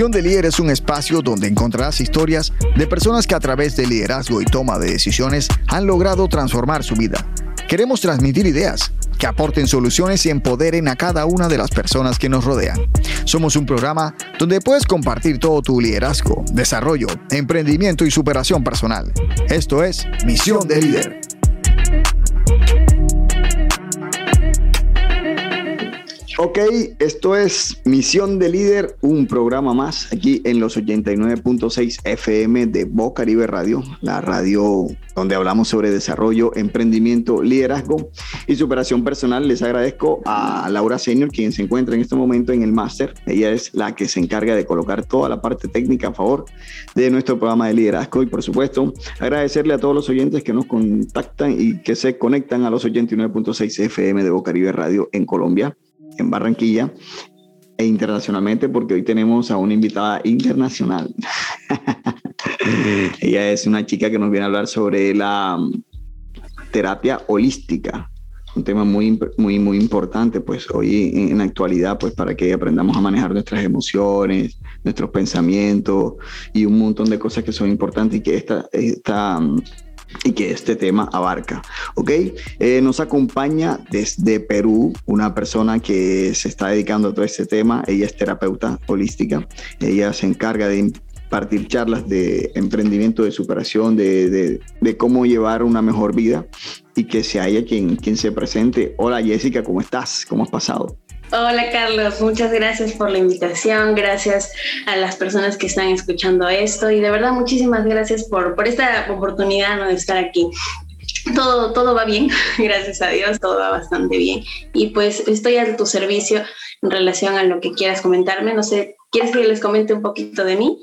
Misión de Líder es un espacio donde encontrarás historias de personas que a través del liderazgo y toma de decisiones han logrado transformar su vida. Queremos transmitir ideas que aporten soluciones y empoderen a cada una de las personas que nos rodean. Somos un programa donde puedes compartir todo tu liderazgo, desarrollo, emprendimiento y superación personal. Esto es Misión de Líder. Ok, esto es Misión de Líder, un programa más aquí en los 89.6 FM de Bocaribe Radio, la radio donde hablamos sobre desarrollo, emprendimiento, liderazgo y superación personal. Les agradezco a Laura Senior, quien se encuentra en este momento en el máster. Ella es la que se encarga de colocar toda la parte técnica a favor de nuestro programa de liderazgo y por supuesto agradecerle a todos los oyentes que nos contactan y que se conectan a los 89.6 FM de Bocaribe Radio en Colombia en Barranquilla e internacionalmente porque hoy tenemos a una invitada internacional. Ella es una chica que nos viene a hablar sobre la mm, terapia holística, un tema muy, muy, muy importante, pues hoy en, la actualidad, pues para que aprendamos a manejar nuestras emociones, nuestros pensamientos y un montón de cosas que son importantes y que esta, esta mm, y que este tema abarca. ¿Ok? Eh, nos acompaña desde Perú una persona que se está dedicando a todo este tema. Ella es terapeuta holística. Ella se encarga de impartir charlas de emprendimiento, de superación, de, de, cómo llevar una mejor vida y que se haya quien, quien se presente. Hola Jessica, ¿cómo estás? ¿Cómo has pasado? Hola Carlos, muchas gracias por la invitación, gracias a las personas que están escuchando esto y de verdad muchísimas gracias por, por esta oportunidad de estar aquí. Todo, todo va bien, gracias a Dios, todo va bastante bien y pues estoy a tu servicio en relación a lo que quieras comentarme. No sé, ¿quieres que les comente un poquito de mí?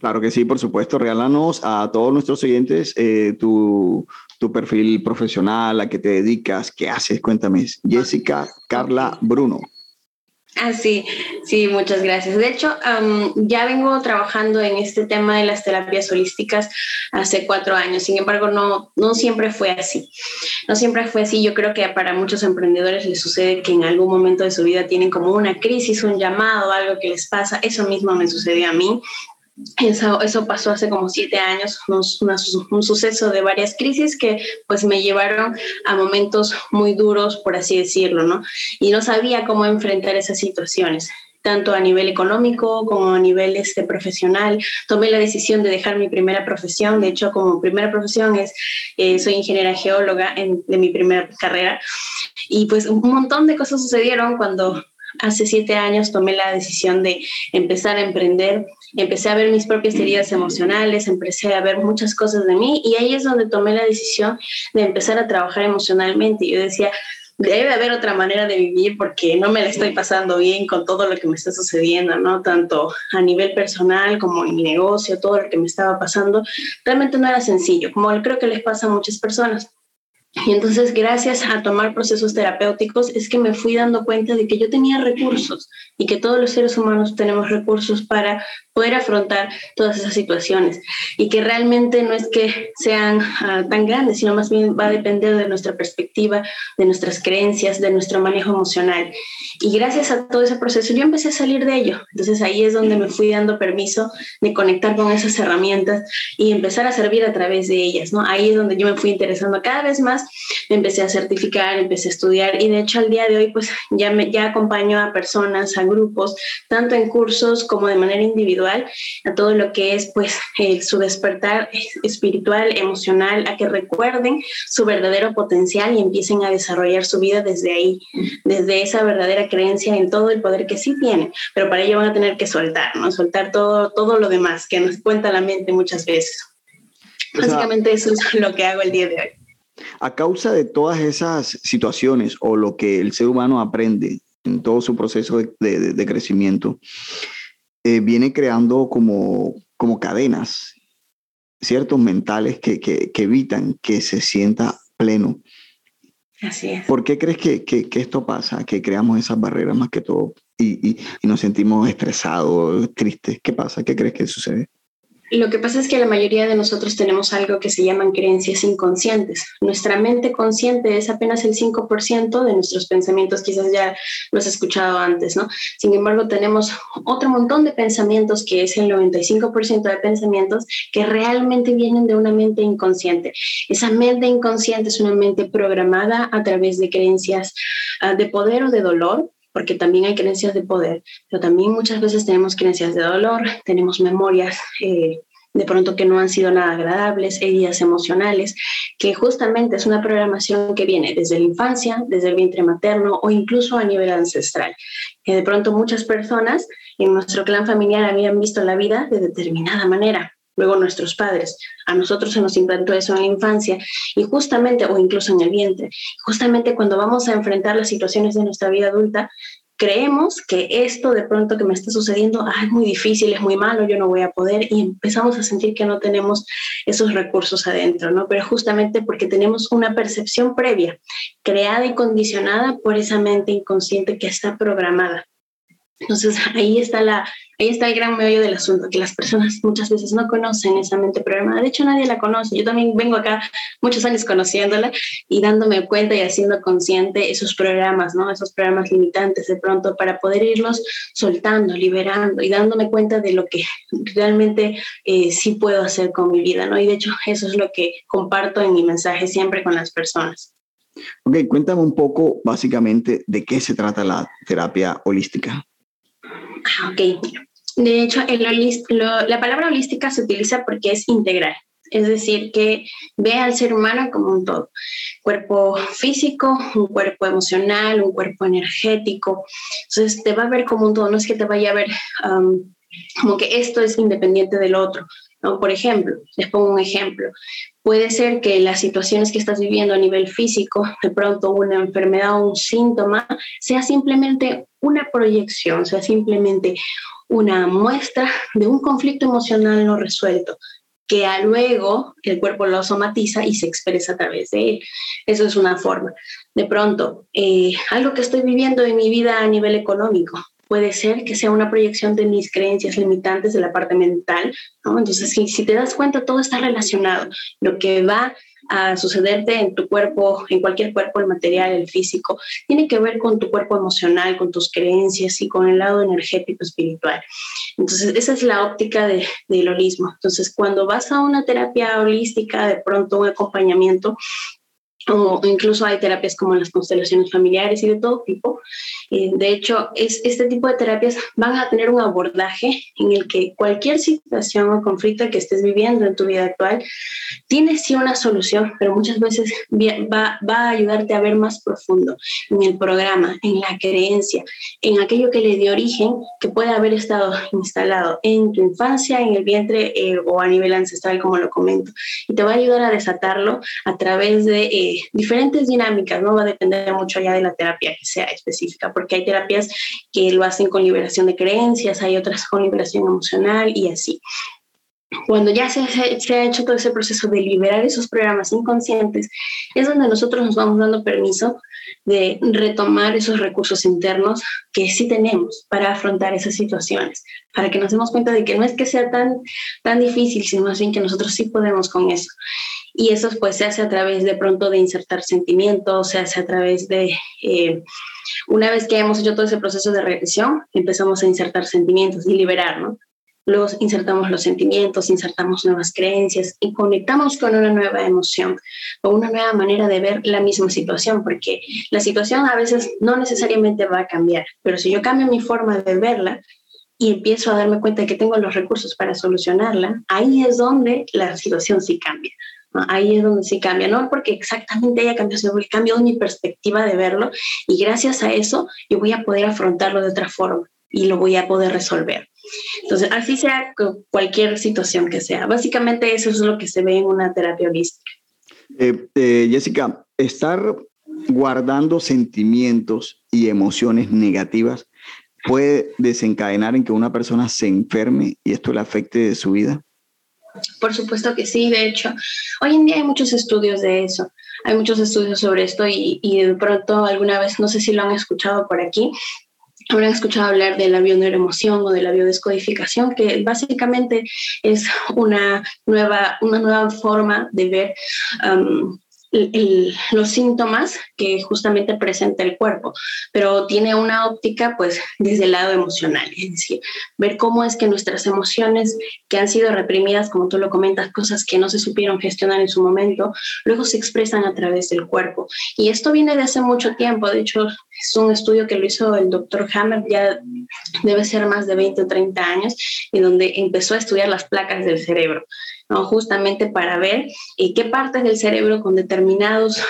Claro que sí, por supuesto. Regálanos a todos nuestros oyentes eh, tu, tu, perfil profesional, a qué te dedicas, qué haces. Cuéntame. Jessica Carla Bruno. Ah, sí, sí, muchas gracias. De hecho, ya vengo trabajando en este tema de las terapias holísticas hace cuatro años. Sin embargo, no, no siempre fue así. No siempre fue así. Yo creo que para muchos emprendedores les sucede que en algún momento de su vida tienen como una crisis, un llamado, algo que les pasa. Eso mismo me sucedió a mí. Eso, eso, pasó hace como siete años, un, un, suceso de varias crisis que pues me llevaron a momentos muy duros, por así decirlo, ¿no? Y no sabía cómo enfrentar esas situaciones tanto a nivel económico como a nivel este, profesional. Tomé la decisión de dejar mi primera profesión. De hecho, como primera profesión es, eh, soy ingeniera geóloga en, de mi primera carrera. Y pues un montón de cosas sucedieron cuando hace siete años tomé la decisión de empezar a emprender, empecé a ver mis propias heridas emocionales, empecé a ver muchas cosas de mí y ahí es donde tomé la decisión de empezar a trabajar emocionalmente. Yo decía, debe haber otra manera de vivir porque no me la estoy pasando bien con todo lo que me está sucediendo, ¿no? Tanto a nivel personal como en mi negocio, todo lo que me estaba pasando, realmente no era sencillo, como creo que les pasa a muchas personas. Y entonces, gracias a tomar procesos terapéuticos, es que me fui dando cuenta de que yo tenía recursos y que todos los seres humanos tenemos recursos para poder afrontar todas esas situaciones y que realmente no es que sean ah, tan grandes, sino más bien va a depender de nuestra perspectiva, de nuestras creencias, de nuestro manejo emocional. Y gracias a todo ese proceso yo empecé a salir de ello. Entonces ahí es donde me fui dando permiso de conectar con esas herramientas y empezar a servir a través de ellas, ¿no? Ahí es donde yo me fui interesando cada vez más, me empecé a certificar, empecé a estudiar y de hecho al día de hoy pues ya, me, ya acompaño a personas, a grupos, tanto en cursos como de manera individual a todo lo que es pues su despertar espiritual, emocional, a que recuerden su verdadero potencial y empiecen a desarrollar su vida desde ahí, desde esa verdadera creencia en todo el poder que sí tienen, pero para ello van a tener que soltar, ¿no? Soltar todo, todo lo demás que nos cuenta la mente muchas veces. Básicamente eso es lo que hago el día de hoy. A causa de todas esas situaciones o lo que el ser humano aprende en todo su proceso de, de crecimiento, eh, viene creando como, como cadenas, ciertos mentales que, que, evitan que se sienta pleno. Así es. ¿Por qué crees que, que, esto pasa? Que creamos esas barreras más que todo y, y, y nos sentimos estresados, tristes. ¿Qué pasa? ¿Qué crees que sucede? Lo que pasa es que la mayoría de nosotros tenemos algo que se llaman creencias inconscientes. Nuestra mente consciente es apenas el 5% de nuestros pensamientos, quizás ya lo has escuchado antes, ¿no? Sin embargo, tenemos otro montón de pensamientos que es el 95% de pensamientos que realmente vienen de una mente inconsciente. Esa mente inconsciente es una mente programada a través de creencias uh, de poder o de dolor, porque también hay creencias de poder, pero también muchas veces tenemos creencias de dolor, tenemos memorias eh, de pronto que no han sido nada agradables, heridas emocionales, que justamente es una programación que viene desde la infancia, desde el vientre materno o incluso a nivel ancestral. Que de pronto muchas personas en nuestro clan familiar habían visto la vida de determinada manera, luego nuestros padres. A nosotros se nos implantó eso en la infancia y justamente, o incluso en el vientre, justamente cuando vamos a enfrentar las situaciones de nuestra vida adulta, creemos que esto de pronto que me está sucediendo ah, es muy difícil, es muy malo, yo no voy a poder y empezamos a sentir que no tenemos esos recursos adentro, ¿no? Pero justamente porque tenemos una percepción previa, creada y condicionada por esa mente inconsciente que está programada. Entonces ahí está la, Ahí está el gran meollo del asunto, que las personas muchas veces no conocen esa mente programada. De hecho, nadie la conoce. Yo también vengo acá muchos años conociéndola y dándome cuenta y haciendo consciente esos programas, ¿no? Esos programas limitantes de pronto para poder irlos soltando, liberando y dándome cuenta de lo que realmente eh, sí puedo hacer con mi vida, ¿no? Y de hecho, eso es lo que comparto en mi mensaje siempre con las personas. Ok, cuéntame un poco básicamente de qué se trata la terapia holística. Ah, ok, de hecho, la palabra holística se utiliza porque es integral, es decir, que ve al ser humano como un todo, cuerpo físico, un cuerpo emocional, un cuerpo energético. Entonces, te va a ver como un todo, no es que te vaya a ver como que esto es independiente del otro. Por ejemplo, les pongo un ejemplo. Puede ser que las situaciones que estás viviendo a nivel físico, de pronto una enfermedad o un síntoma, sea simplemente una proyección, sea simplemente una muestra de un conflicto emocional no resuelto, que a luego el cuerpo lo somatiza y se expresa a través de él. Eso es una forma. De pronto, eh, algo que estoy viviendo en mi vida a nivel económico, puede ser que sea una proyección de mis creencias limitantes de la parte mental, ¿no? Entonces, si, si te das cuenta, todo está relacionado. Lo que va a sucederte en tu cuerpo, en cualquier cuerpo, el material, el físico, tiene que ver con tu cuerpo emocional, con tus creencias y con el lado energético espiritual. Entonces, esa es la óptica de, del holismo. Entonces, cuando vas a una terapia holística, de pronto un acompañamiento, o incluso hay terapias como las constelaciones familiares y de todo tipo. Eh, de hecho, es, este tipo de terapias van a tener un abordaje en el que cualquier situación o conflicto que estés viviendo en tu vida actual tiene sí una solución, pero muchas veces va, va a ayudarte a ver más profundo en el programa, en la creencia, en aquello que le dio origen, que puede haber estado instalado en tu infancia, en el vientre eh, o a nivel ancestral, como lo comento. Y te va a ayudar a desatarlo a través de... Eh, diferentes dinámicas, no va a depender mucho ya de la terapia que sea específica, porque hay terapias que lo hacen con liberación de creencias, hay otras con liberación emocional y así. Cuando ya se, se, ha hecho todo ese proceso de liberar esos programas inconscientes, es donde nosotros nos vamos dando permiso de retomar esos recursos internos que sí tenemos para afrontar esas situaciones, para que nos demos cuenta de que no es que sea tan, tan difícil, sino más bien que nosotros sí podemos con eso. Y eso pues se hace a través de pronto de insertar sentimientos, se hace a través de, eh, una vez que hemos hecho todo ese proceso de regresión, empezamos a insertar sentimientos y liberar, ¿no? Luego insertamos los sentimientos, insertamos nuevas creencias y conectamos con una nueva emoción, con una nueva manera de ver la misma situación, porque la situación a veces no necesariamente va a cambiar, pero si yo cambio mi forma de verla y empiezo a darme cuenta de que tengo los recursos para solucionarla, ahí es donde la situación sí cambia. Ahí es donde sí cambia, no porque exactamente haya cambiado, sino porque cambiado mi perspectiva de verlo y gracias a eso yo voy a poder afrontarlo de otra forma y lo voy a poder resolver. Entonces, así sea cualquier situación que sea. Básicamente eso es lo que se ve en una terapia holística. Eh, eh, Jessica, estar guardando sentimientos y emociones negativas puede desencadenar en que una persona se enferme y esto le afecte de su vida. Por supuesto que sí, de hecho, hoy en día hay muchos estudios de eso, hay muchos estudios sobre esto y, y de pronto alguna vez, no sé si lo han escuchado por aquí, habrán escuchado hablar de la bioneuroemoción o de la biodescodificación, que básicamente es una nueva, una nueva forma de ver um, los síntomas que justamente presenta el cuerpo, pero tiene una óptica pues desde el lado emocional, es decir, ver cómo es que nuestras emociones que han sido reprimidas, como tú lo comentas, cosas que no se supieron gestionar en su momento, luego se expresan a través del cuerpo. Y esto viene de hace mucho tiempo, de hecho es un estudio que lo hizo el doctor Hammer, ya debe ser más de 20 o 30 años, y donde empezó a estudiar las placas del cerebro. Justamente para ver eh, qué partes del cerebro con determinados,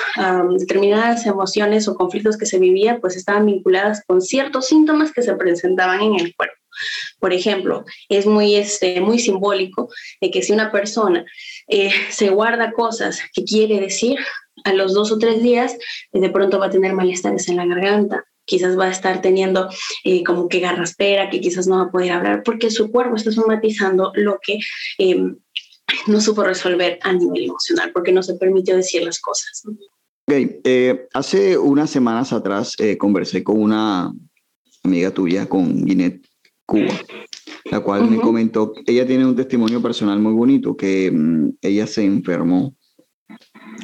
determinadas emociones o conflictos que se vivía, pues estaban vinculadas con ciertos síntomas que se presentaban en el cuerpo. Por ejemplo, es muy, este, muy simbólico de que si una persona eh, se guarda cosas que quiere decir, a los dos o tres días, de pronto va a tener malestares en la garganta, quizás va a estar teniendo eh, como que garraspera, que quizás no va a poder hablar, porque su cuerpo está somatizando lo que em, no supo resolver a nivel emocional porque no se permitió decir las cosas. Ok, eh, hace unas semanas atrás eh, conversé con una amiga tuya, con Ginette Cuba, la cual me comentó, ella tiene un testimonio personal muy bonito, que mm, ella se enfermó,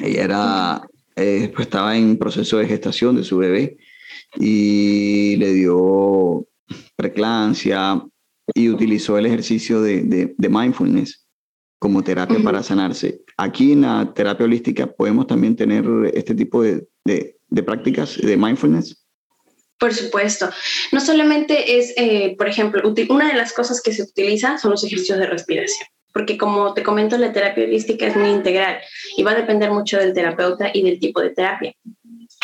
ella era, eh, pues estaba en proceso de gestación de su bebé y le dio preclancia y utilizó el ejercicio de, de mindfulness como terapia para sanarse. Aquí en la terapia holística podemos también tener este tipo de, de, prácticas de mindfulness. Por supuesto. No solamente es, eh, por ejemplo, una de las cosas que se utiliza son los ejercicios de respiración, porque como te comento, la terapia holística es muy integral y va a depender mucho del terapeuta y del tipo de terapia.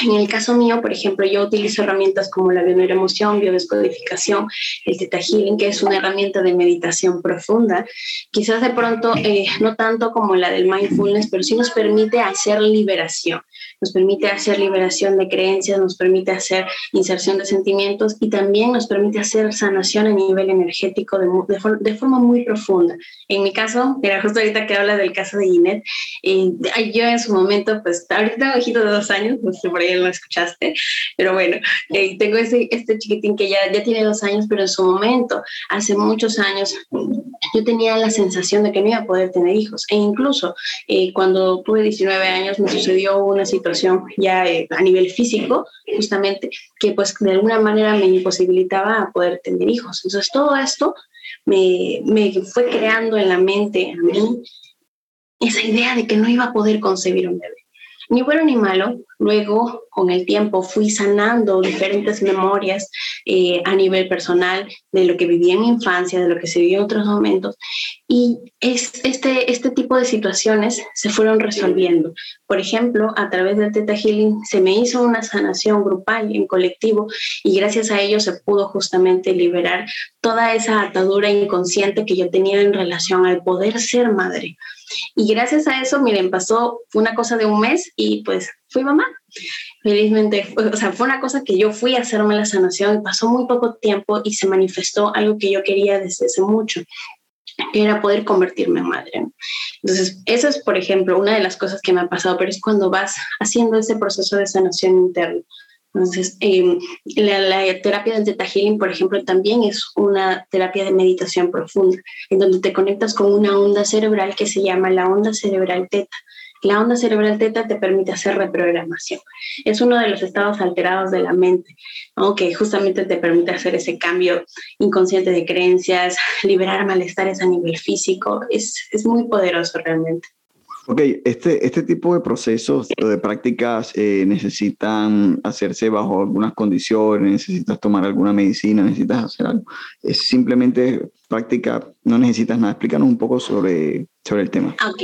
En el caso mío, por ejemplo, yo utilizo herramientas como la bioneuroemoción, biodescodificación, el Theta Healing, que es una herramienta de meditación profunda. Quizás de pronto eh, no tanto como la del mindfulness, pero sí nos permite hacer liberación. Nos permite hacer liberación de creencias, nos permite hacer inserción de sentimientos y también nos permite hacer sanación a nivel energético de, de, forma muy profunda. En mi caso, mira, justo ahorita que habla del caso de Ginette, eh, yo en su momento, pues ahorita tengo un hijito de dos años, sé por ahí lo escuchaste, pero bueno, eh, tengo este, este chiquitín que ya, tiene dos años, pero en su momento, hace muchos años, yo tenía la sensación de que no iba a poder tener hijos. E incluso eh, cuando tuve 19 años me sucedió una situación ya eh, a nivel físico, justamente, que pues de alguna manera me imposibilitaba poder tener hijos. Entonces todo esto me, me fue creando en la mente a mí esa idea de que no iba a poder concebir un bebé. Ni bueno ni malo, luego con el tiempo fui sanando diferentes memorias eh, a nivel personal de lo que viví en infancia, de lo que se vivió en otros momentos. Y es, este, este tipo de situaciones se fueron resolviendo. Por ejemplo, a través del Theta Healing se me hizo una sanación grupal en colectivo y gracias a ello se pudo justamente liberar toda esa atadura inconsciente que yo tenía en relación al poder ser madre. Y gracias a eso, miren, pasó una cosa de un mes y pues fui mamá. Felizmente, o sea, fue una cosa que yo fui a hacerme la sanación pasó muy poco tiempo y se manifestó algo que yo quería desde hace mucho que era poder convertirme en madre. Entonces, esa es, por ejemplo, una de las cosas que me ha pasado, pero es cuando vas haciendo ese proceso de sanación interna. Entonces, em, la, terapia del Theta Healing, por ejemplo, también es una terapia de meditación profunda, en donde te conectas con una onda cerebral que se llama la onda cerebral teta. La onda cerebral teta te permite hacer reprogramación. Es uno de los estados alterados de la mente, que justamente te permite hacer ese cambio inconsciente de creencias, liberar malestares a nivel físico. Es, es muy poderoso realmente. Ok, este, este tipo de procesos de prácticas eh, necesitan hacerse bajo algunas condiciones, necesitas tomar alguna medicina, necesitas hacer algo. Es simplemente práctica, no necesitas nada. Explícanos un poco sobre, sobre el tema. Ok,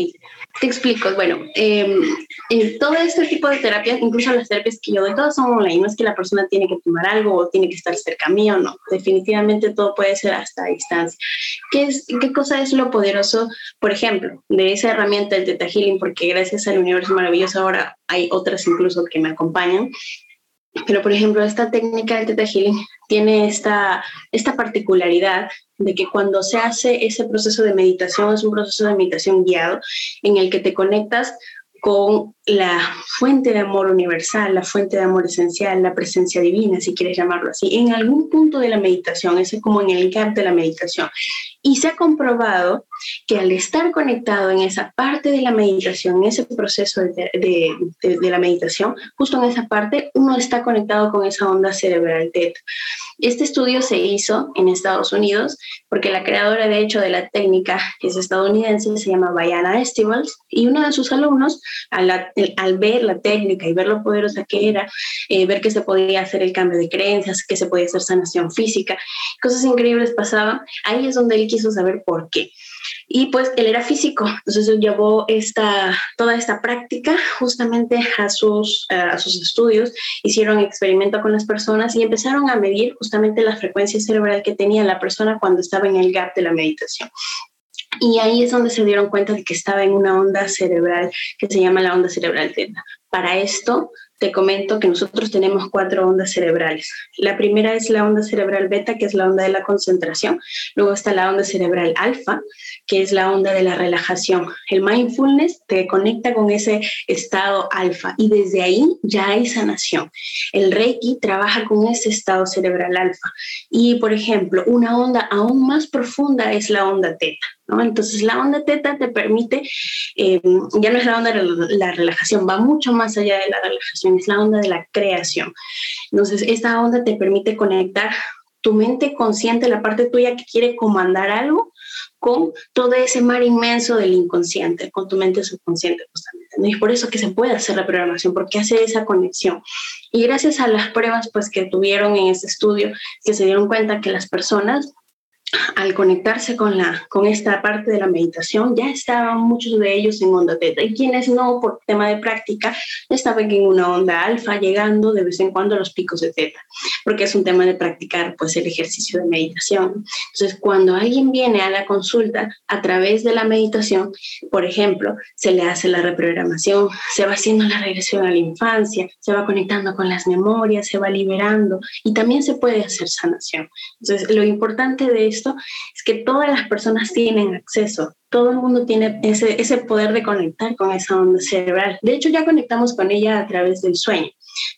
te explico. Bueno, em, en todo este tipo de terapias, incluso las terapias que yo doy, todas son online. No es que la persona tiene que tomar algo o tiene que estar cerca mío, no. Definitivamente todo puede ser hasta distancia. ¿Qué, es, ¿Qué cosa es lo poderoso, por ejemplo, de esa herramienta del Teta Healing? Porque gracias al universo maravilloso ahora hay otras incluso que me acompañan. Pero, por ejemplo, esta técnica del Theta Healing tiene esta, esta particularidad de que cuando se hace ese proceso de meditación, es un proceso de meditación guiado en el que te conectas con la fuente de amor universal, la fuente de amor esencial, la presencia divina, si quieres llamarlo así, en algún punto de la meditación, ese como en el gap de la meditación. Y se ha comprobado que al estar conectado en esa parte de la meditación, en ese proceso de, de, la meditación, justo en esa parte, uno está conectado con esa onda cerebral teta. Este estudio se hizo en Estados Unidos porque la creadora, de hecho, de la técnica, es estadounidense, se llama Bayana Estivals, y uno de sus alumnos, al, al ver la técnica y ver lo poderosa que era, eh, ver que se podía hacer el cambio de creencias, que se podía hacer sanación física, cosas increíbles pasaban, ahí es donde él quiso saber por qué. Y pues él era físico, entonces llevó esta, toda esta práctica justamente a sus, a sus estudios, hicieron experimento con las personas y empezaron a medir justamente la frecuencia cerebral que tenía la persona cuando estaba en el gap de la meditación. Y ahí es donde se dieron cuenta de que estaba en una onda cerebral que se llama la onda cerebral teta. Para esto, te comento que nosotros tenemos cuatro ondas cerebrales. La primera es la onda cerebral beta, que es la onda de la concentración. Luego está la onda cerebral alfa, que es la onda de la relajación. El mindfulness te conecta con ese estado alfa y desde ahí ya hay sanación. El reiki trabaja con ese estado cerebral alfa. Y, por ejemplo, una onda aún más profunda es la onda teta. ¿No? Entonces, la onda teta te permite, eh, ya no es la onda de la relajación, va mucho más allá de la relajación, es la onda de la creación. Entonces, esta onda te permite conectar tu mente consciente, la parte tuya que quiere comandar algo, con todo ese mar inmenso del inconsciente, con tu mente subconsciente justamente. Y por eso que se puede hacer la programación, porque hace esa conexión. Y gracias a las pruebas pues, que tuvieron en este estudio, que se dieron cuenta que las personas al conectarse con, la, con esta parte de la meditación, ya estaban muchos de ellos en onda teta y quienes no, por tema de práctica, estaban en una onda alfa, llegando de vez en cuando a los picos de teta, porque es un tema de practicar pues el ejercicio de meditación. Entonces, cuando alguien viene a la consulta a través de la meditación, por ejemplo, se le hace la reprogramación, se va haciendo la regresión a la infancia, se va conectando con las memorias, se va liberando y también se puede hacer sanación. Entonces, lo importante de esto es que todas las personas tienen acceso, todo el mundo tiene ese, poder de conectar con esa onda cerebral. De hecho, ya conectamos con ella a través del sueño.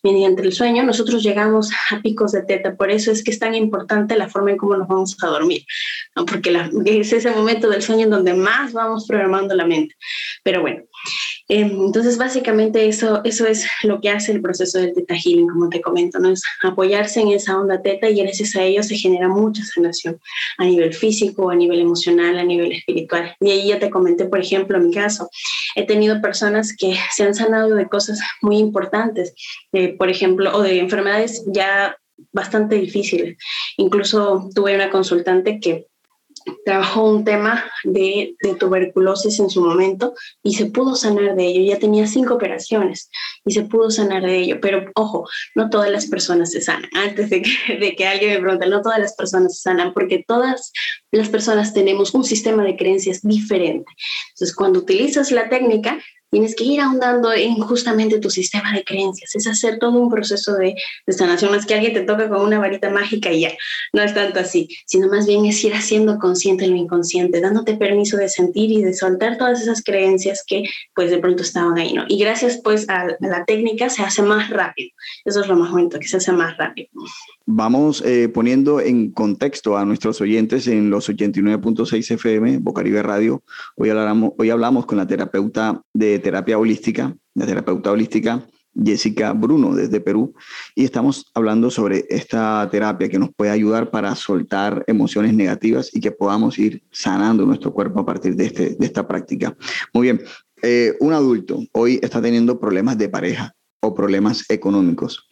Mediante el sueño, nosotros llegamos a picos de teta, por eso es que es tan importante la forma en cómo nos vamos a dormir, porque es ese momento del sueño en donde más vamos programando la mente. Pero bueno, entonces, básicamente eso, eso es lo que hace el proceso del Teta Healing, como te comento, ¿no? Es apoyarse en esa onda Teta y gracias a ello se genera mucha sanación a nivel físico, a nivel emocional, a nivel espiritual. Y ahí ya te comenté, por ejemplo, en mi caso, he tenido personas que se han sanado de cosas muy importantes, por ejemplo, o de enfermedades ya bastante difíciles. Incluso tuve una consultante que trabajó un tema de, tuberculosis en su momento y se pudo sanar de ello. Ya tenía cinco operaciones y se pudo sanar de ello. Pero ojo, no todas las personas se sanan. Antes de que, de que alguien me pregunte, no todas las personas se sanan porque todas las personas tenemos un sistema de creencias diferente. Entonces, cuando utilizas la técnica, tienes que ir ahondando en justamente tu sistema de creencias, es hacer todo un proceso de, de sanación, no es que alguien te toque con una varita mágica y ya, no es tanto así, sino más bien es ir haciendo consciente lo inconsciente, dándote permiso de sentir y de soltar todas esas creencias que pues de pronto estaban ahí, ¿no? Y gracias pues a, la técnica se hace más rápido, eso es lo más bonito, que se hace más rápido. Vamos eh, poniendo en contexto a nuestros oyentes en los 89.6 FM, Bocaribe Radio. Hoy hablamos, hoy hablamos con la terapeuta de terapia holística, la terapeuta holística Jessica Bruno desde Perú, y estamos hablando sobre esta terapia que nos puede ayudar para soltar emociones negativas y que podamos ir sanando nuestro cuerpo a partir de, este, de esta práctica. Muy bien, eh, un adulto hoy está teniendo problemas de pareja o problemas económicos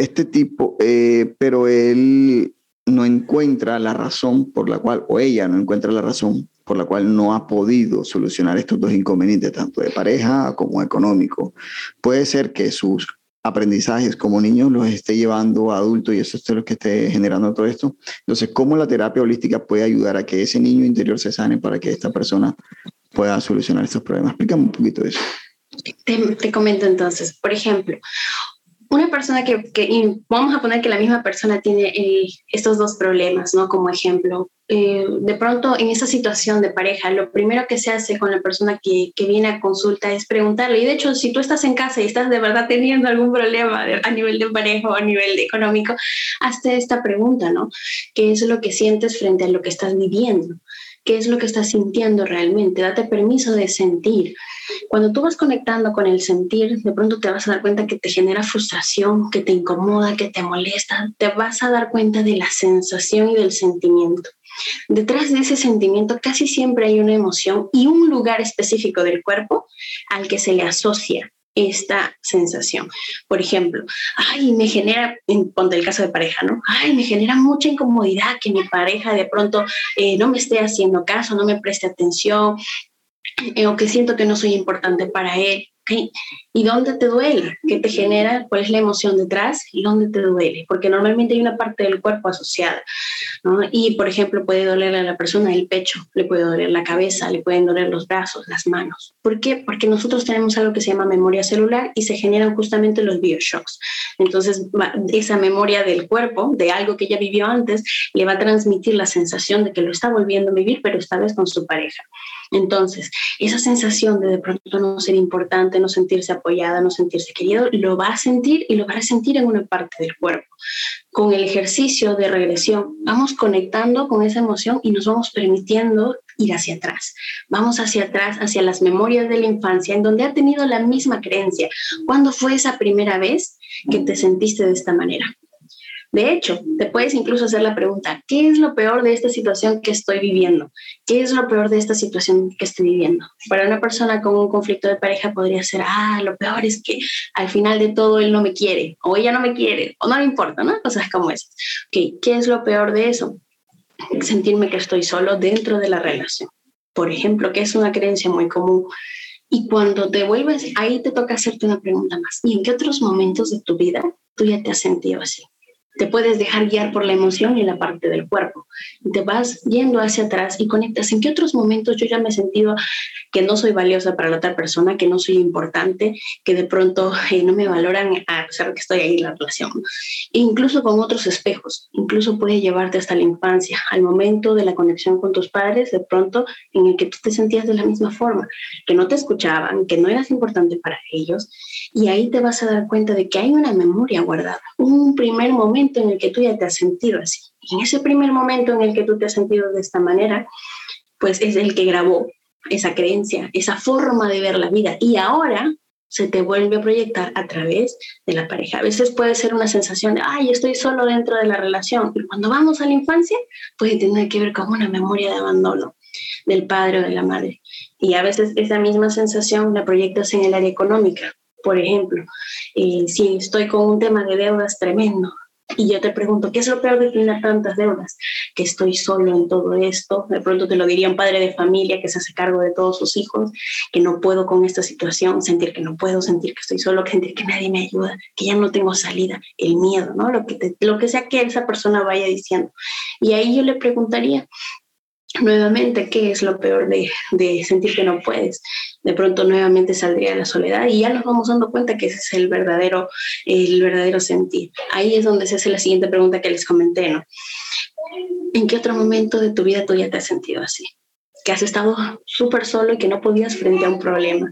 este tipo, eh, pero él no encuentra la razón por la cual, o ella no encuentra la razón por la cual no ha podido solucionar estos dos inconvenientes, tanto de pareja como económico. Puede ser que sus aprendizajes como niño los esté llevando a adultos y eso es lo que esté generando todo esto. Entonces, ¿cómo la terapia holística puede ayudar a que ese niño interior se sane para que esta persona pueda solucionar estos problemas? Explícame un poquito eso. Te, te comento entonces, por ejemplo, una persona que, vamos a poner que la misma persona tiene estos dos problemas, ¿no? Como ejemplo, eh, de pronto en esa situación de pareja, lo primero que se hace con la persona que, que, viene a consulta es preguntarle, y de hecho, si tú estás en casa y estás de verdad teniendo algún problema a nivel de pareja o a nivel económico, hazte esta pregunta, ¿no? ¿Qué es lo que sientes frente a lo que estás viviendo? Qué es lo que estás sintiendo realmente, date permiso de sentir. Cuando tú vas conectando con el sentir, de pronto te vas a dar cuenta que te genera frustración, que te incomoda, que te molesta, te vas a dar cuenta de la sensación y del sentimiento. Detrás de ese sentimiento casi siempre hay una emoción y un lugar específico del cuerpo al que se le asocia esta sensación. Por ejemplo, ay, me genera, ponte el caso de pareja, ¿no? Ay, me genera mucha incomodidad que mi pareja de pronto eh, no me esté haciendo caso, no me preste atención, eh, o que siento que no soy importante para él. ¿Y dónde te duele? ¿Qué te genera? ¿Cuál es la emoción detrás? ¿Y dónde te duele? Porque normalmente hay una parte del cuerpo asociada. ¿no? Y, por ejemplo, puede doler a la persona el pecho, le puede doler la cabeza, le pueden doler los brazos, las manos. ¿Por qué? Porque nosotros tenemos algo que se llama memoria celular y se generan justamente los bioshocks. Entonces, esa memoria del cuerpo, de algo que ya vivió antes, le va a transmitir la sensación de que lo está volviendo a vivir, pero esta vez con su pareja. Entonces, esa sensación de de pronto no ser importante, no sentirse apoyada, no sentirse querido, lo va a sentir y lo va a sentir en una parte del cuerpo. Con el ejercicio de regresión, vamos conectando con esa emoción y nos vamos permitiendo ir hacia atrás. Vamos hacia atrás, hacia las memorias de la infancia, en donde ha tenido la misma creencia. ¿Cuándo fue esa primera vez que te sentiste de esta manera? De hecho, te puedes incluso hacer la pregunta, ¿qué es lo peor de esta situación que estoy viviendo? ¿Qué es lo peor de esta situación que estoy viviendo? Para una persona con un conflicto de pareja podría ser, ah, lo peor es que al final de todo él no me quiere, o ella no me quiere, o no le importa, ¿no? Cosas como esas. ¿qué es lo peor de eso? Sentirme que estoy solo dentro de la relación. Por ejemplo, que es una creencia muy común. Y cuando te vuelves, ahí te toca hacerte una pregunta más. ¿Y en qué otros momentos de tu vida tú ya te has sentido así? Te puedes dejar guiar por la emoción y la parte del cuerpo. Te vas yendo hacia atrás y conectas. ¿En qué otros momentos yo ya me he sentido que no soy valiosa para la otra persona, que no soy importante, que de pronto eh, no me valoran a pesar que estoy ahí en la relación? E incluso con otros espejos. Incluso puede llevarte hasta la infancia, al momento de la conexión con tus padres, de pronto en el que tú te sentías de la misma forma, que no te escuchaban, que no eras importante para ellos. Y ahí te vas a dar cuenta de que hay una memoria guardada, un primer momento en el que tú ya te has sentido así. Y en ese primer momento en el que tú te has sentido de esta manera, pues es el que grabó esa creencia, esa forma de ver la vida. Y ahora se te vuelve a proyectar a través de la pareja. A veces puede ser una sensación de, ay, estoy solo dentro de la relación. Y cuando vamos a la infancia, puede tener que ver con una memoria de abandono del padre o de la madre. Y a veces esa misma sensación la proyectas en el área económica. Por ejemplo, eh, si estoy con un tema de deudas tremendo, y yo te pregunto, ¿qué es lo peor de tener tantas deudas? Que estoy solo en todo esto. De pronto te lo diría un padre de familia que se hace cargo de todos sus hijos, que no puedo con esta situación, sentir que no puedo, sentir que estoy solo, sentir que nadie me ayuda, que ya no tengo salida, el miedo, ¿no? Lo que, lo que sea que esa persona vaya diciendo. Y ahí yo le preguntaría, nuevamente, ¿qué es lo peor de, de, sentir que no puedes? De pronto nuevamente saldría la soledad y ya nos vamos dando cuenta que ese es el verdadero, el verdadero sentir. Ahí es donde se hace la siguiente pregunta que les comenté, ¿no? ¿En qué otro momento de tu vida tú ya te has sentido así? Que has estado súper solo y que no podías frente a un problema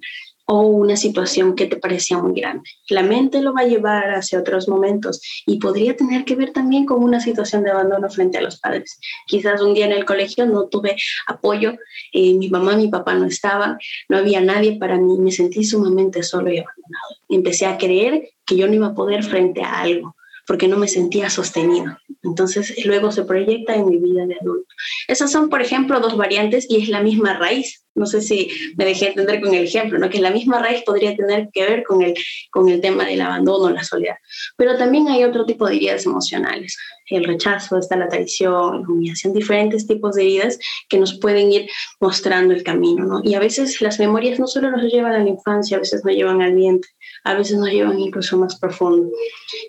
o una situación que te parecía muy grande. La mente lo va a llevar hacia otros momentos y podría tener que ver también con una situación de abandono frente a los padres. Quizás un día en el colegio no tuve apoyo, eh, mi mamá, mi papá no estaban, no había nadie para mí, me sentí sumamente solo y abandonado. Empecé a creer que yo no iba a poder frente a algo porque no me sentía sostenido. Entonces luego se proyecta en mi vida de adulto. Esas son, por ejemplo, dos variantes y es la misma raíz. No sé si me dejé entender con el ejemplo, ¿no? que la misma raíz podría tener que ver con el, con el tema del abandono, la soledad. Pero también hay otro tipo de heridas emocionales. El rechazo, está la traición, la humillación, diferentes tipos de heridas que nos pueden ir mostrando el camino. ¿no? Y a veces las memorias no solo nos llevan a la infancia, a veces nos llevan al vientre a veces nos llevan incluso más profundo.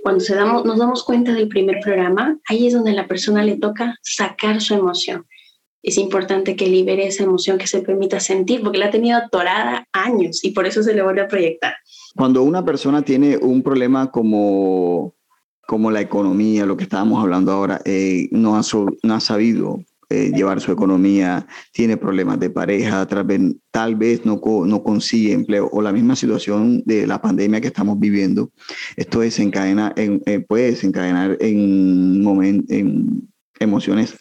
Cuando nos damos cuenta del primer programa, ahí es donde a la persona le toca sacar su emoción. es importante que libere esa emoción, que se permita sentir, porque la ha tenido atorada años y por eso se le vuelve a proyectar. Cuando una persona tiene un problema como, como la economía, lo que estábamos hablando ahora, eh, no, ha no ha sabido eh, llevar su economía, tiene problemas de pareja, tal vez, tal vez no, no consigue empleo o la misma situación de la pandemia que estamos viviendo, esto desencadena en, eh, puede desencadenar en, en emociones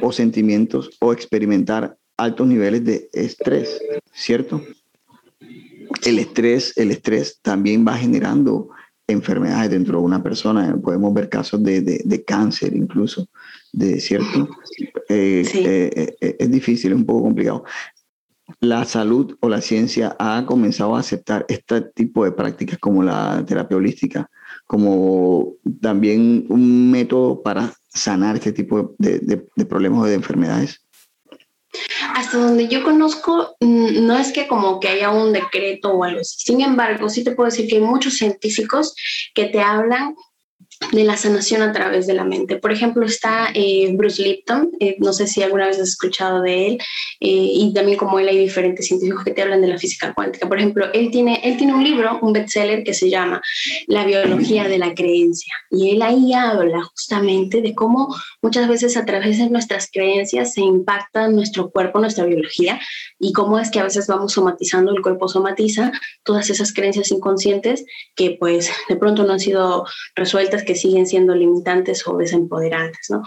o sentimientos o experimentar altos niveles de estrés, ¿cierto? El estrés, el estrés también va generando enfermedades dentro de una persona. Podemos ver casos de, de, de cáncer incluso, de cierto. Eh, eh, eh, es difícil, es un poco complicado. La salud o la ciencia ha comenzado a aceptar este tipo de prácticas como la terapia holística, como también un método para sanar este tipo de, de problemas o de enfermedades. Hasta donde yo conozco, no es que como que haya un decreto o algo así. Sin embargo, sí te puedo decir que hay muchos científicos que te hablan de la sanación a través de la mente. Por ejemplo, está eh, Bruce Lipton, eh, no sé si alguna vez has escuchado de él, eh, y también como él hay diferentes científicos que te hablan de la física cuántica. Por ejemplo, él tiene, él tiene un libro, un bestseller que se llama La biología de la creencia, y él ahí habla justamente de cómo muchas veces a través de nuestras creencias se impacta nuestro cuerpo, nuestra biología, y cómo es que a veces vamos somatizando, el cuerpo somatiza todas esas creencias inconscientes que pues de pronto no han sido resueltas, que siguen siendo limitantes o desempoderantes, ¿no?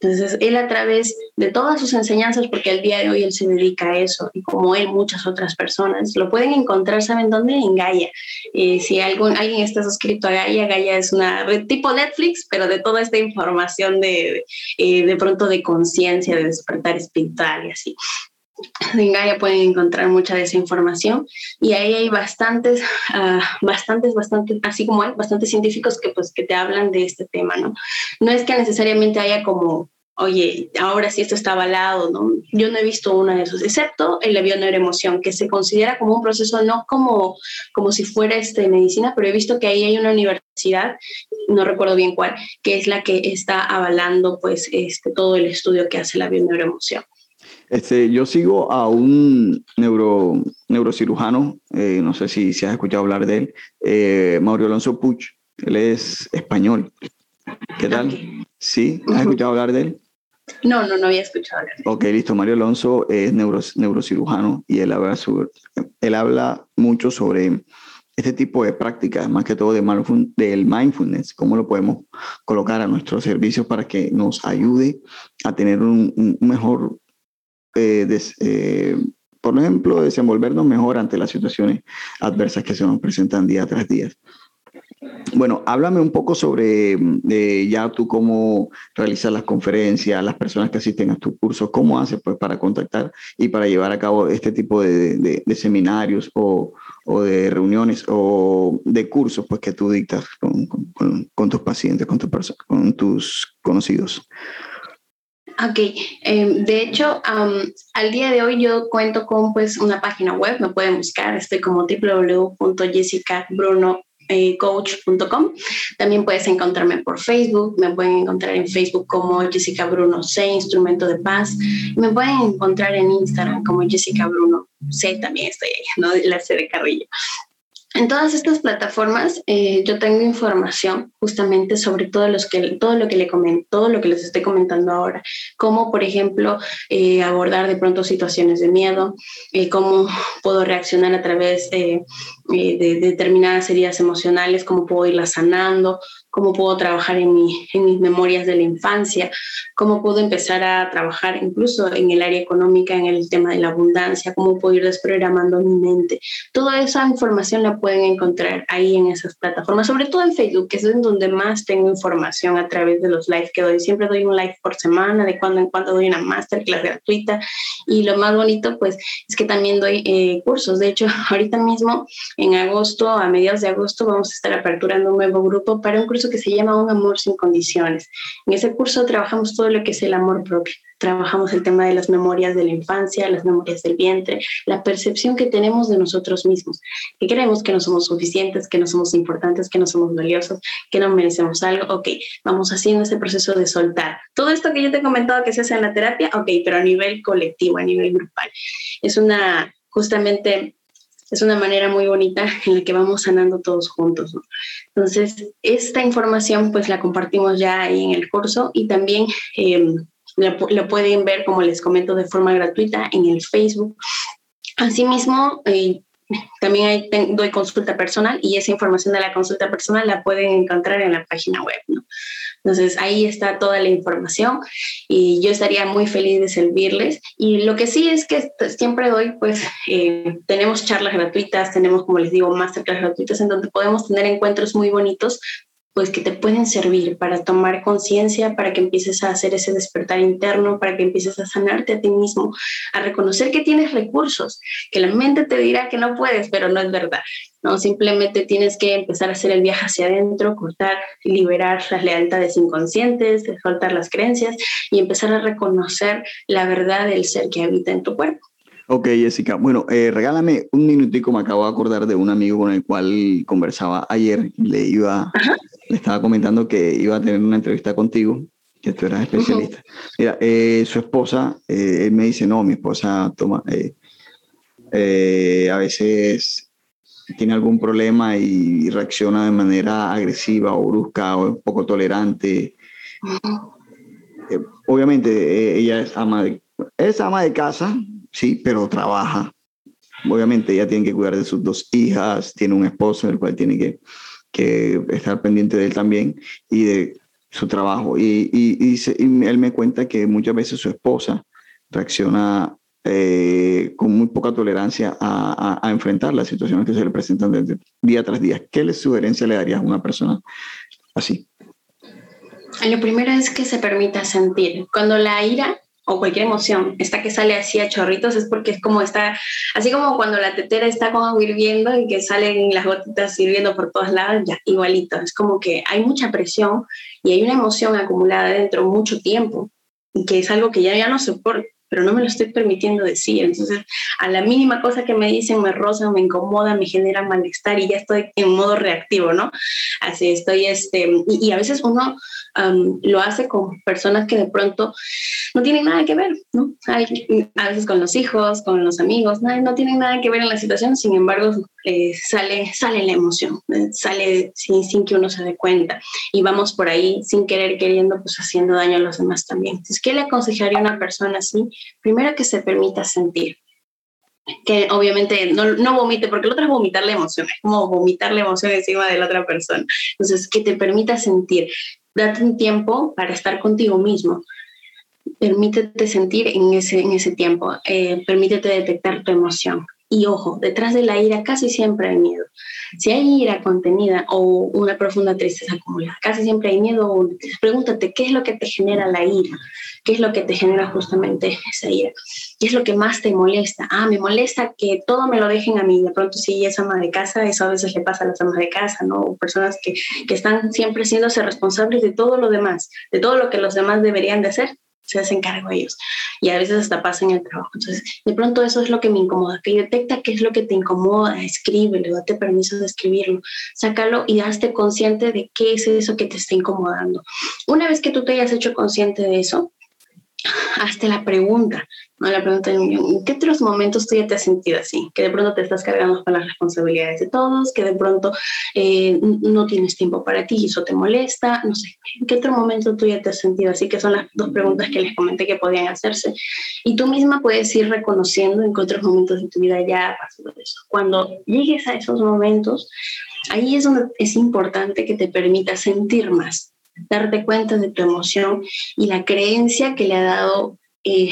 Entonces, él a través de todas sus enseñanzas, porque al día de hoy él se dedica a eso, y como él, muchas otras personas, lo pueden encontrar, ¿saben dónde? En Gaia. Eh, si algún, alguien está suscrito a Gaia, Gaia es una red tipo Netflix, pero de toda esta información de, eh, de pronto de conciencia, de despertar espiritual y así en Gaia pueden encontrar mucha de esa información y ahí hay bastantes, uh, bastantes, bastantes, así como hay bastantes científicos que, pues, que te hablan de este tema, ¿no? No es que necesariamente haya como, oye, ahora sí esto está avalado, ¿no? Yo no he visto uno de esos, excepto el emoción que se considera como un proceso, no como, como si fuera este, medicina, pero he visto que ahí hay una universidad, no recuerdo bien cuál, que es la que está avalando, pues, este, todo el estudio que hace la bioneuroemoción. Este, yo sigo a un neuro, neurocirujano, eh, no sé si, si, has escuchado hablar de él, eh, Mauricio Alonso Puch. Él es español. ¿Qué tal? ¿Sí? ¿Has escuchado hablar de él? No, no, no había escuchado hablar. Ok, listo. Mario Alonso es neuro, neurocirujano y él habla, sobre, él habla mucho sobre este tipo de prácticas, más que todo de del mindfulness, cómo lo podemos colocar a nuestros servicios para que nos ayude a tener un, un mejor eh, eh, por ejemplo, desenvolvernos mejor ante las situaciones adversas que se nos presentan día tras día. Bueno, háblame un poco sobre eh, ya tú cómo realizas las conferencias, las personas que asisten a tus cursos, cómo haces pues para contactar y para llevar a cabo este tipo de, seminarios o, de reuniones o de cursos pues que tú dictas con, tus pacientes, con, con tus conocidos. Ok, em, de hecho, al día de hoy yo cuento con pues una página web, me pueden buscar, estoy como www.jessicabrunocoach.com. También puedes encontrarme por Facebook, me pueden encontrar en Facebook como Jessica Bruno C, Instrumento de Paz. Me pueden encontrar en Instagram como Jessica Bruno C, también estoy ahí, ¿no? La C de Carrillo. En todas estas plataformas eh, yo tengo información justamente sobre todo, los que, todo lo que le comento, todo lo que les estoy comentando ahora, como por ejemplo eh, abordar de pronto situaciones de miedo, eh, cómo puedo reaccionar a través de, de, determinadas heridas emocionales, cómo puedo irlas sanando, cómo puedo trabajar en, mi, en mis memorias de la infancia, cómo puedo empezar a trabajar incluso en el área económica, en el tema de la abundancia, cómo puedo ir desprogramando mi mente. Toda esa información la pueden encontrar ahí en esas plataformas, sobre todo en Facebook, que es en donde más tengo información a través de los lives que doy. Siempre doy un live por semana, de cuando en cuando doy una masterclass gratuita y lo más bonito pues es que también doy eh, cursos. De hecho, ahorita mismo en agosto, a mediados de agosto, vamos a estar aperturando un nuevo grupo para un curso que se llama Un amor sin condiciones. En ese curso trabajamos todo lo que es el amor propio trabajamos el tema de las memorias de la infancia, las memorias del vientre, la percepción que tenemos de nosotros mismos, que creemos que no somos suficientes, que no somos importantes, que no somos valiosos, que no merecemos algo. Ok, vamos haciendo ese proceso de soltar. Todo esto que yo te he comentado que se hace en la terapia, ok, pero a nivel colectivo, a nivel grupal. Es una, justamente es una manera muy bonita en la que vamos sanando todos juntos. Entonces, esta información pues la compartimos ya ahí en el curso y también eh, la, pueden ver, como les comento, de forma gratuita en el Facebook. Asimismo, eh, también doy consulta personal y esa información de la consulta personal la pueden encontrar en la página web. ¿no? Entonces ahí está toda la información y yo estaría muy feliz de servirles. Y lo que sí es que siempre doy, pues eh, tenemos charlas gratuitas, tenemos, como les digo, masterclass gratuitas en donde podemos tener encuentros muy bonitos pues que te pueden servir para tomar conciencia, para que empieces a hacer ese despertar interno, para que empieces a sanarte a ti mismo, a reconocer que tienes recursos, que la mente te dirá que no puedes, pero no es verdad. No, simplemente tienes que empezar a hacer el viaje hacia adentro, cortar, liberar las lealtades inconscientes, soltar las creencias y empezar a reconocer la verdad del ser que habita en tu cuerpo. Ok, Jessica. Bueno, eh, regálame un minutico. Me acabo de acordar de un amigo con el cual conversaba ayer. Le iba, le estaba comentando que iba a tener una entrevista contigo, que tú eras especialista. Mira, eh, su esposa, eh, él me dice, no, mi esposa toma, eh, a veces tiene algún problema y reacciona de manera agresiva o brusca o poco tolerante. obviamente ella es ama de, es ama de casa, sí, pero trabaja. Obviamente ella tiene que cuidar de sus dos hijas, tiene un esposo el cual tiene que estar pendiente de él también y de su trabajo. Y, él me cuenta que muchas veces su esposa reacciona eh, con muy poca tolerancia a, a, enfrentar las situaciones que se le presentan día tras día. ¿Qué le sugerencia le darías a una persona así? Lo primero es que se permita sentir. Cuando la ira o cualquier emoción, esta que sale así a chorritos es porque es como está, así como cuando la tetera está como hirviendo y que salen las gotitas hirviendo por todos lados, ya igualito, es como que hay mucha presión y hay una emoción acumulada dentro mucho tiempo y que es algo que ya, ya no soporto, pero no me lo estoy permitiendo decir. Entonces, a la mínima cosa que me dicen me roza, me incomoda, me genera malestar y ya estoy en modo reactivo, ¿no? Así estoy, este, y a veces uno lo hace con personas que de pronto no tienen nada que ver, ¿no? Hay, a veces con los hijos, con los amigos, no, no tienen nada que ver en la situación, sin embargo, eh, sale, sale la emoción, eh, sale sin, sin que uno se dé cuenta y vamos por ahí sin querer, queriendo, pues haciendo daño a los demás también. Entonces, ¿qué le aconsejaría a una persona así? Primero que se permita sentir, que obviamente no, no, vomite, porque lo otro es vomitar la emoción, es como vomitar la emoción encima de la otra persona. Entonces, que te permita sentir, date un tiempo para estar contigo mismo. Permítete sentir en ese, en ese tiempo, eh, permítete detectar tu emoción. Y ojo, detrás de la ira casi siempre hay miedo. Si hay ira contenida o una profunda tristeza acumulada, casi siempre hay miedo Pregúntate, ¿qué es lo que te genera la ira? ¿Qué es lo que te genera justamente esa ira? ¿Qué es lo que más te molesta? Ah, me molesta que todo me lo dejen a mí. De pronto, si es ama de casa, eso a veces le pasa a las amas de casa, ¿no? O personas que, que están siempre siéndose responsables de todo lo demás, de todo lo que los demás deberían de hacer, se hacen cargo ellos. Y a veces hasta pasa en el trabajo. Entonces, de pronto eso es lo que me incomoda, que detecta qué es lo que te incomoda, escríbelo, date permiso de escribirlo, sácalo y hazte consciente de qué es eso que te está incomodando. Una vez que tú te hayas hecho consciente de eso, hazte la pregunta, ¿no? La pregunta ¿en qué otros momentos tú ya te has sentido así? Que de pronto te estás cargando con las responsabilidades de todos, que de pronto eh, no tienes tiempo para ti y eso te molesta, no sé, ¿en qué otro momento tú ya te has sentido así? Que son las dos preguntas que les comenté que podían hacerse. Y tú misma puedes ir reconociendo en qué otros momentos de tu vida ya ha pasado eso. Cuando llegues a esos momentos, ahí es donde es importante que te permita sentir más, darte cuenta de tu emoción y la creencia que le ha dado, eh,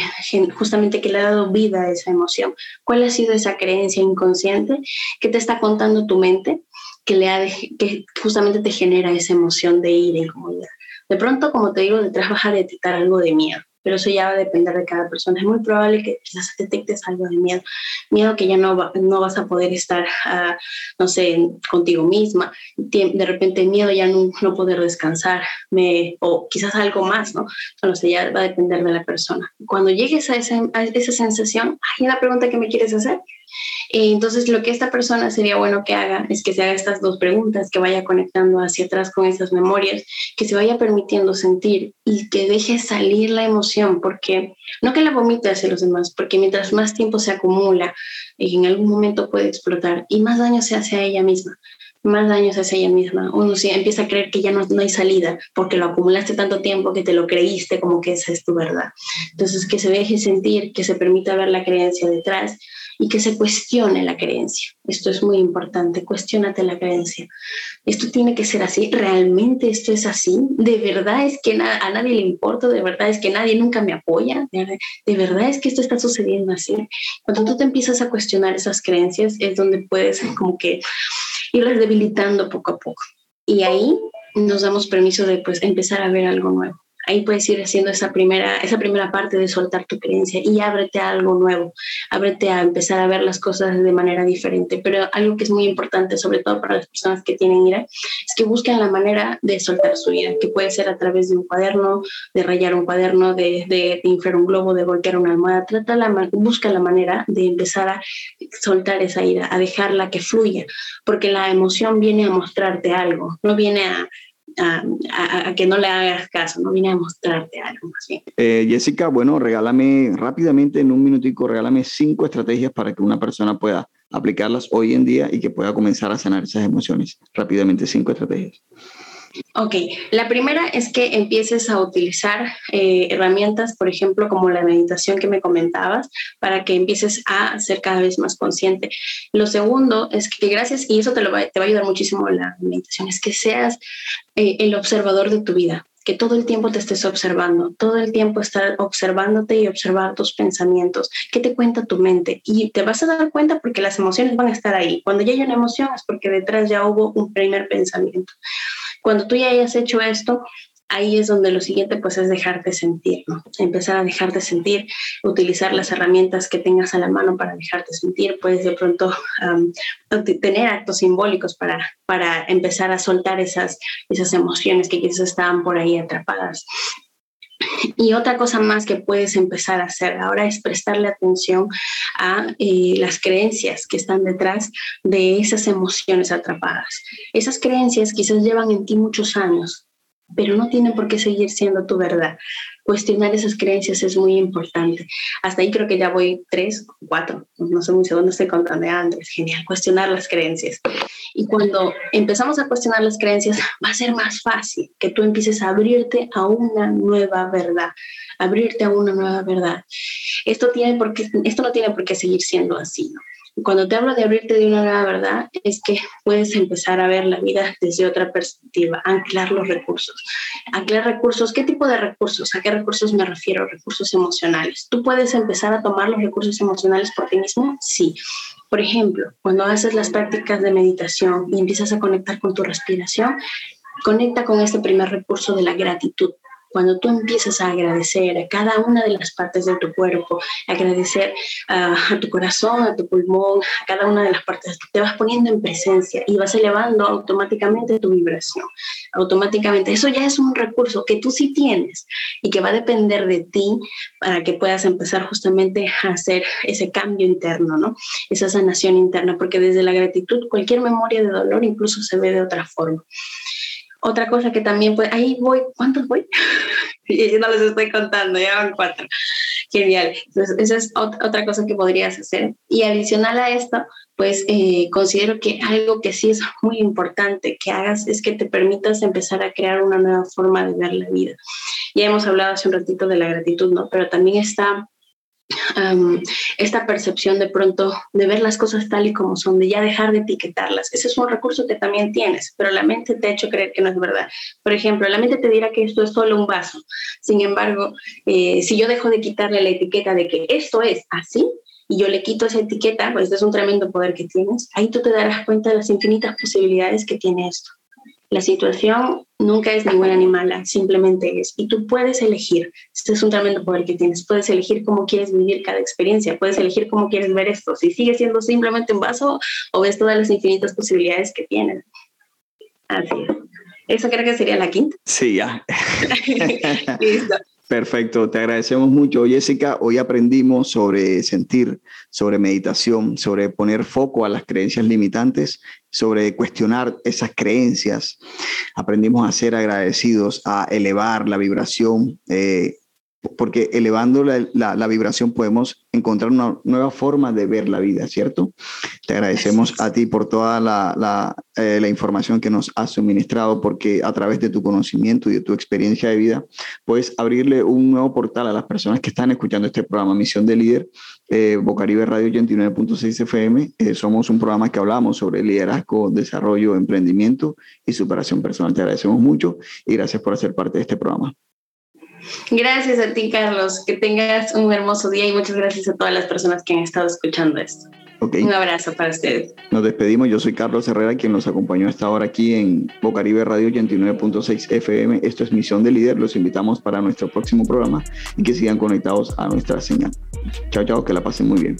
justamente que le ha dado vida a esa emoción. ¿Cuál ha sido esa creencia inconsciente que te está contando tu mente que, le ha que justamente te genera esa emoción de ira y incomodidad? De pronto, como te digo, detrás vas a detectar algo de miedo pero eso ya va a depender de cada persona. Es muy probable que quizás detectes algo de miedo, miedo que ya no, no vas a poder estar, ah, no sé, contigo misma, de repente miedo ya no, no poder descansar, me, o quizás algo más, ¿no? No ya va a depender de la persona. Cuando llegues a esa, a esa sensación, hay una pregunta que me quieres hacer. Eh, entonces, lo que esta persona sería bueno que haga es que se haga estas dos preguntas, que vaya conectando hacia atrás con esas memorias, que se vaya permitiendo sentir y que deje salir la emoción, porque no que la vomite hacia los demás, porque mientras más tiempo se acumula, en algún momento puede explotar y más daño se hace a ella misma más daño se hace ella misma. Uno sí empieza a creer que ya no, no, hay salida porque lo acumulaste tanto tiempo que te lo creíste como que esa es tu verdad. Entonces, que se deje sentir, que se permita ver la creencia detrás y que se cuestione la creencia. Esto es muy importante, cuestionate la creencia. Esto tiene que ser así, realmente esto es así, de verdad es que a nadie le importa, de verdad es que nadie nunca me apoya, de, de verdad es que esto está sucediendo así. Cuando tú te empiezas a cuestionar esas creencias es donde puedes como que irlas debilitando poco a poco. Y ahí nos damos permiso de pues empezar a ver algo nuevo ahí puedes ir haciendo esa primera, esa primera parte de soltar tu creencia y ábrete a algo nuevo, ábrete a empezar a ver las cosas de manera diferente. Pero algo que es muy importante, sobre todo para las personas que tienen ira, es que busquen la manera de soltar su ira, que puede ser a través de un cuaderno, de rayar un cuaderno, de, de, inflar un globo, de voltear una almohada. Trata la, busca la manera de empezar a soltar esa ira, a dejarla que fluya, porque la emoción viene a mostrarte algo, no viene a a, que no le hagas caso, no vine a mostrarte algo más bien. Eh, Jessica, bueno, regálame rápidamente en un minutico, regálame cinco estrategias para que una persona pueda aplicarlas hoy en día y que pueda comenzar a sanar esas emociones. Rápidamente, cinco estrategias. Ok, la primera es que empieces a utilizar eh, herramientas, por ejemplo, como la meditación que me comentabas, para que empieces a ser cada vez más consciente. Lo segundo es que gracias, y eso te, lo va, te va a ayudar muchísimo la meditación, es que seas eh, el observador de tu vida que todo el tiempo te estés observando, todo el tiempo estar observándote y observar tus pensamientos, qué te cuenta tu mente. Y te vas a dar cuenta porque las emociones van a estar ahí. Cuando ya hay una emoción es porque detrás ya hubo un primer pensamiento. Cuando tú ya hayas hecho esto, ahí es donde lo siguiente pues es dejarte sentir. Empezar a dejarte sentir, utilizar las herramientas que tengas a la mano para dejarte sentir, puedes de pronto tener actos simbólicos para, para empezar a soltar esas, esas emociones que quizás estaban por ahí atrapadas. Y otra cosa más que puedes empezar a hacer ahora es prestarle atención a eh, las creencias que están detrás de esas emociones atrapadas. Esas creencias quizás llevan en ti muchos años, pero no tienen por qué seguir siendo tu verdad. Cuestionar esas creencias es muy importante. Hasta ahí creo que ya voy tres, cuatro, no sé muy seguro, estoy contando antes. Genial, cuestionar las creencias. Y cuando empezamos a cuestionar las creencias, va a ser más fácil que tú empieces a abrirte a una nueva verdad, abrirte a una nueva verdad. Esto, tiene por esto no tiene por qué seguir siendo así, ¿no? Cuando te hablo de abrirte de una nueva verdad, es que puedes empezar a ver la vida desde otra perspectiva, anclar los recursos. Anclar recursos, ¿qué tipo de recursos? ¿A qué recursos me refiero? Recursos emocionales. ¿Tú puedes empezar a tomar los recursos emocionales por ti mismo? Sí. Por ejemplo, cuando haces las prácticas de meditación y empiezas a conectar con tu respiración, conecta con este primer recurso de la gratitud cuando tú empiezas a agradecer a cada una de las partes de tu cuerpo, agradecer a tu corazón, a tu pulmón, a cada una de las partes, te vas poniendo en presencia y vas elevando automáticamente tu vibración. Automáticamente, eso ya es un recurso que tú sí tienes y que va a depender de ti para que puedas empezar justamente a hacer ese cambio interno, ¿no? Esa sanación interna, porque desde la gratitud cualquier memoria de dolor incluso se ve de otra forma. Otra cosa que también puede, ahí voy, ¿cuántos voy? no les estoy contando, ya van cuatro. Genial. Entonces, esa es otra cosa que podrías hacer. Y adicional a esto, pues eh, considero que algo que sí es muy importante que hagas es que te permitas empezar a crear una nueva forma de ver la vida. Ya hemos hablado hace un ratito de la gratitud, ¿no? Pero también está esta percepción de pronto de ver las cosas tal y como son, de ya dejar de etiquetarlas. Ese es un recurso que también tienes, pero la mente te ha hecho creer que no es verdad. Por ejemplo, la mente te dirá que esto es solo un vaso. Sin embargo, eh, si yo dejo de quitarle la etiqueta de que esto es así, y yo le quito esa etiqueta, pues este es un tremendo poder que tienes, ahí tú te darás cuenta de las infinitas posibilidades que tiene esto. La situación nunca es ni buena ni mala, simplemente es. Y tú puedes elegir. Este es un tremendo poder que tienes. Puedes elegir cómo quieres vivir cada experiencia. Puedes elegir cómo quieres ver esto. Si sigue siendo simplemente un vaso o ves todas las infinitas posibilidades que tienes. Así es. Eso creo que sería la quinta. Sí, ya. Listo. Perfecto, te agradecemos mucho, Jessica. Hoy aprendimos sobre sentir, sobre meditación, sobre poner foco a las creencias limitantes, sobre cuestionar esas creencias. Aprendimos a ser agradecidos, a elevar la vibración, eh, porque elevando la, vibración podemos encontrar una nueva forma de ver la vida, ¿cierto? Te agradecemos a ti por toda eh, la, información que nos has suministrado, porque a través de tu conocimiento y de tu experiencia de vida, puedes abrirle un nuevo portal a las personas que están escuchando este programa, Misión de Líder, eh, Bocaribe Radio 89.6 FM. Eh, somos un programa que hablamos sobre liderazgo, desarrollo, emprendimiento y superación personal. Te agradecemos mucho y gracias por hacer parte de este programa. Gracias a ti, Carlos. Que tengas un hermoso día y muchas gracias a todas las personas que han estado escuchando esto. Un abrazo para ustedes. Nos despedimos. Yo soy Carlos Herrera, quien nos acompañó hasta ahora aquí en Bocaribe Radio 89.6 FM. Esto es Misión de Líder. Los invitamos para nuestro próximo programa y que sigan conectados a nuestra señal. Chao, chao, que la pasen muy bien.